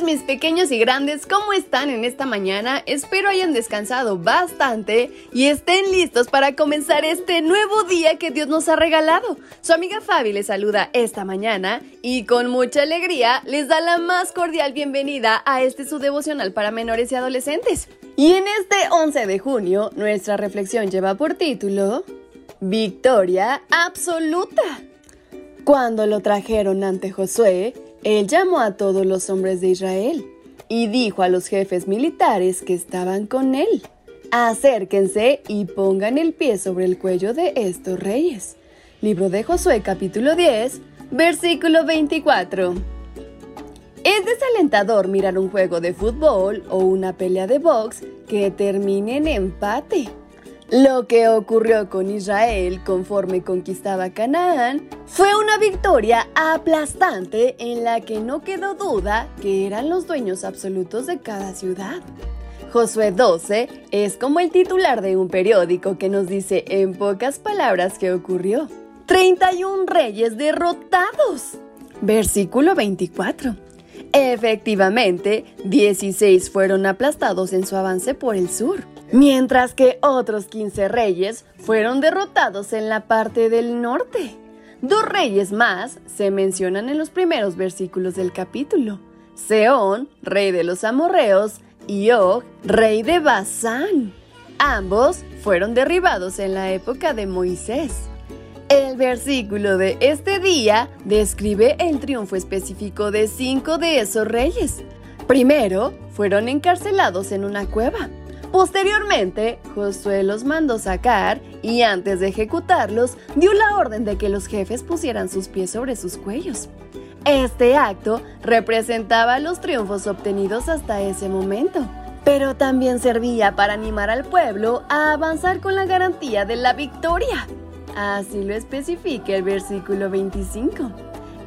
Mis pequeños y grandes, ¿cómo están en esta mañana? Espero hayan descansado bastante y estén listos para comenzar este nuevo día que Dios nos ha regalado. Su amiga Fabi les saluda esta mañana y con mucha alegría les da la más cordial bienvenida a este su devocional para menores y adolescentes. Y en este 11 de junio, nuestra reflexión lleva por título Victoria absoluta. Cuando lo trajeron ante Josué, él llamó a todos los hombres de Israel y dijo a los jefes militares que estaban con él, acérquense y pongan el pie sobre el cuello de estos reyes. Libro de Josué capítulo 10, versículo 24. Es desalentador mirar un juego de fútbol o una pelea de box que termine en empate. Lo que ocurrió con Israel conforme conquistaba Canaán fue una victoria aplastante en la que no quedó duda que eran los dueños absolutos de cada ciudad. Josué 12 es como el titular de un periódico que nos dice en pocas palabras qué ocurrió. 31 reyes derrotados. Versículo 24. Efectivamente, 16 fueron aplastados en su avance por el sur mientras que otros 15 reyes fueron derrotados en la parte del norte. Dos reyes más se mencionan en los primeros versículos del capítulo. Seón, rey de los amorreos, y Og, rey de Basán. Ambos fueron derribados en la época de Moisés. El versículo de este día describe el triunfo específico de cinco de esos reyes. Primero, fueron encarcelados en una cueva. Posteriormente, Josué los mandó sacar y antes de ejecutarlos, dio la orden de que los jefes pusieran sus pies sobre sus cuellos. Este acto representaba los triunfos obtenidos hasta ese momento, pero también servía para animar al pueblo a avanzar con la garantía de la victoria. Así lo especifica el versículo 25.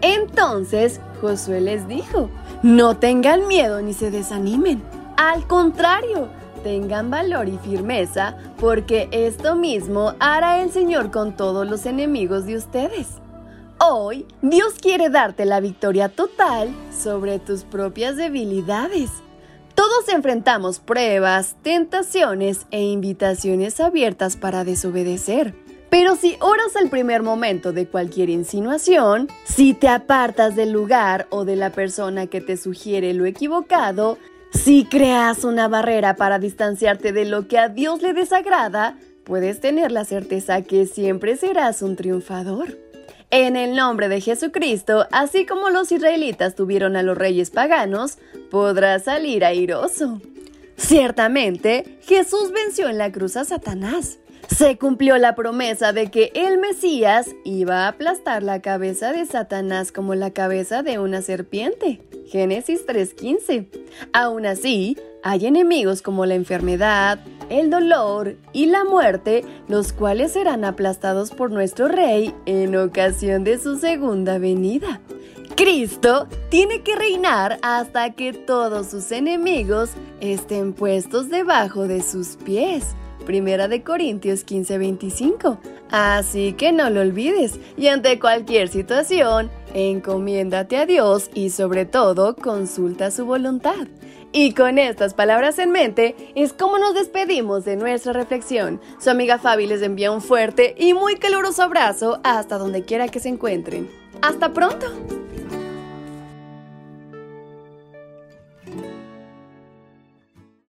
Entonces Josué les dijo, no tengan miedo ni se desanimen. Al contrario, tengan valor y firmeza, porque esto mismo hará el Señor con todos los enemigos de ustedes. Hoy Dios quiere darte la victoria total sobre tus propias debilidades. Todos enfrentamos pruebas, tentaciones e invitaciones abiertas para desobedecer. Pero si oras al primer momento de cualquier insinuación, si te apartas del lugar o de la persona que te sugiere lo equivocado, si creas una barrera para distanciarte de lo que a Dios le desagrada, puedes tener la certeza que siempre serás un triunfador. En el nombre de Jesucristo, así como los israelitas tuvieron a los reyes paganos, podrás salir airoso. Ciertamente, Jesús venció en la cruz a Satanás. Se cumplió la promesa de que el Mesías iba a aplastar la cabeza de Satanás como la cabeza de una serpiente. Génesis 3:15. Aún así, hay enemigos como la enfermedad, el dolor y la muerte, los cuales serán aplastados por nuestro Rey en ocasión de su segunda venida. Cristo tiene que reinar hasta que todos sus enemigos estén puestos debajo de sus pies. Primera de Corintios 15:25. Así que no lo olvides y ante cualquier situación, encomiéndate a Dios y sobre todo consulta su voluntad. Y con estas palabras en mente es como nos despedimos de nuestra reflexión. Su amiga Fabi les envía un fuerte y muy caluroso abrazo hasta donde quiera que se encuentren. ¡Hasta pronto!